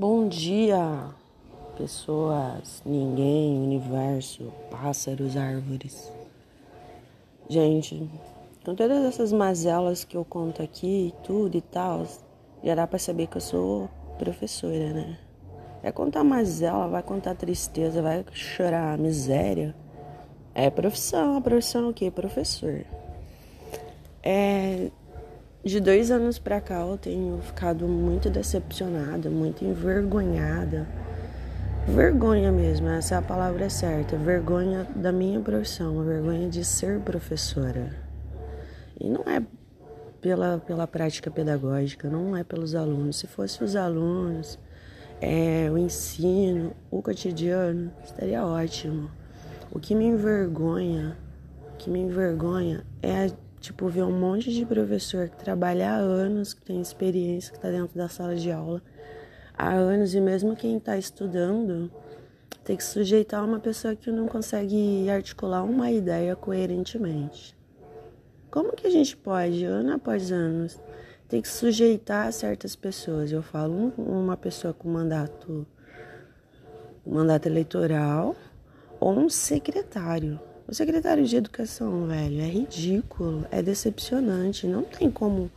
Bom dia, pessoas, ninguém, universo, pássaros, árvores. Gente, com todas essas mazelas que eu conto aqui, tudo e tal, já dá pra saber que eu sou professora, né? Vai contar mazela, vai contar tristeza, vai chorar miséria. É profissão, a profissão é o quê? Professor. É, de dois anos pra cá eu tenho ficado muito decepcionada, muito envergonhada. Vergonha mesmo, essa é a palavra certa. Vergonha da minha profissão, vergonha de ser professora. E não é pela, pela prática pedagógica, não é pelos alunos. Se fosse os alunos, é, o ensino, o cotidiano, estaria ótimo. O que me envergonha, o que me envergonha é Tipo, ver um monte de professor que trabalha há anos, que tem experiência, que está dentro da sala de aula há anos, e mesmo quem está estudando tem que sujeitar uma pessoa que não consegue articular uma ideia coerentemente. Como que a gente pode, ano após ano, ter que sujeitar certas pessoas? Eu falo uma pessoa com mandato, mandato eleitoral ou um secretário o secretário de educação, velho, é ridículo, é decepcionante. Não tem como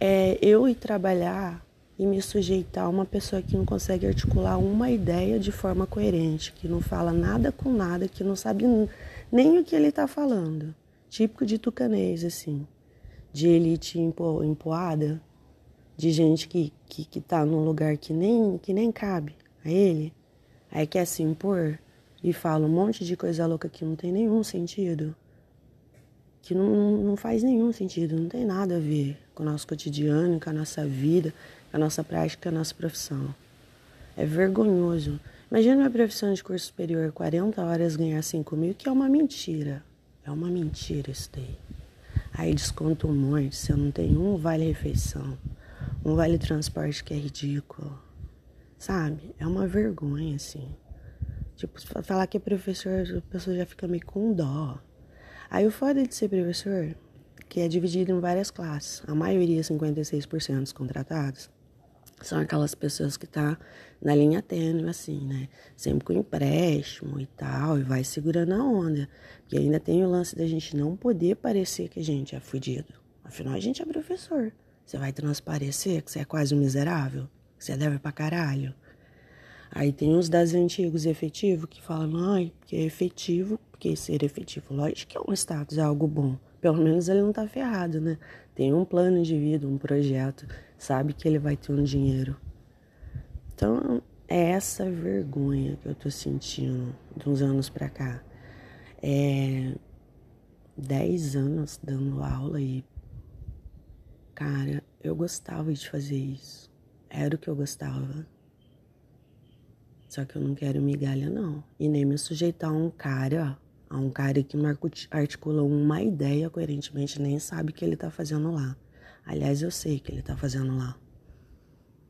é, eu ir trabalhar e me sujeitar a uma pessoa que não consegue articular uma ideia de forma coerente, que não fala nada com nada, que não sabe nem o que ele está falando. Típico de tucanês, assim, de elite empo, empoada, de gente que, que, que tá num lugar que nem, que nem cabe a ele, aí quer se impor e fala um monte de coisa louca que não tem nenhum sentido, que não, não faz nenhum sentido, não tem nada a ver com o nosso cotidiano, com a nossa vida, com a nossa prática, com a nossa profissão. É vergonhoso. Imagina uma profissão de curso superior, 40 horas ganhar 5 mil, que é uma mentira. É uma mentira isso daí. Aí desconta um monte, você não tem um vale refeição, um vale transporte que é ridículo. Sabe? É uma vergonha, assim. Tipo, falar que é professor, a pessoa já fica meio com dó. Aí o foda de ser professor, que é dividido em várias classes, a maioria, 56% dos contratados, são aquelas pessoas que tá na linha tênue, assim, né? Sempre com empréstimo e tal, e vai segurando a onda. Porque ainda tem o lance da gente não poder parecer que a gente é fudido. Afinal, a gente é professor. Você vai transparecer que você é quase um miserável, que você deve pra caralho. Aí tem os das antigos efetivo que falam, ai, que é efetivo, porque ser efetivo, lógico que é um status, é algo bom. Pelo menos ele não tá ferrado, né? Tem um plano de vida, um projeto, sabe que ele vai ter um dinheiro. Então, é essa vergonha que eu tô sentindo de uns anos pra cá. É 10 anos dando aula e cara, eu gostava de fazer isso. Era o que eu gostava. Só que eu não quero migalha, não. E nem me sujeitar a um cara, a um cara que não articula uma ideia coerentemente, nem sabe o que ele tá fazendo lá. Aliás, eu sei que ele tá fazendo lá.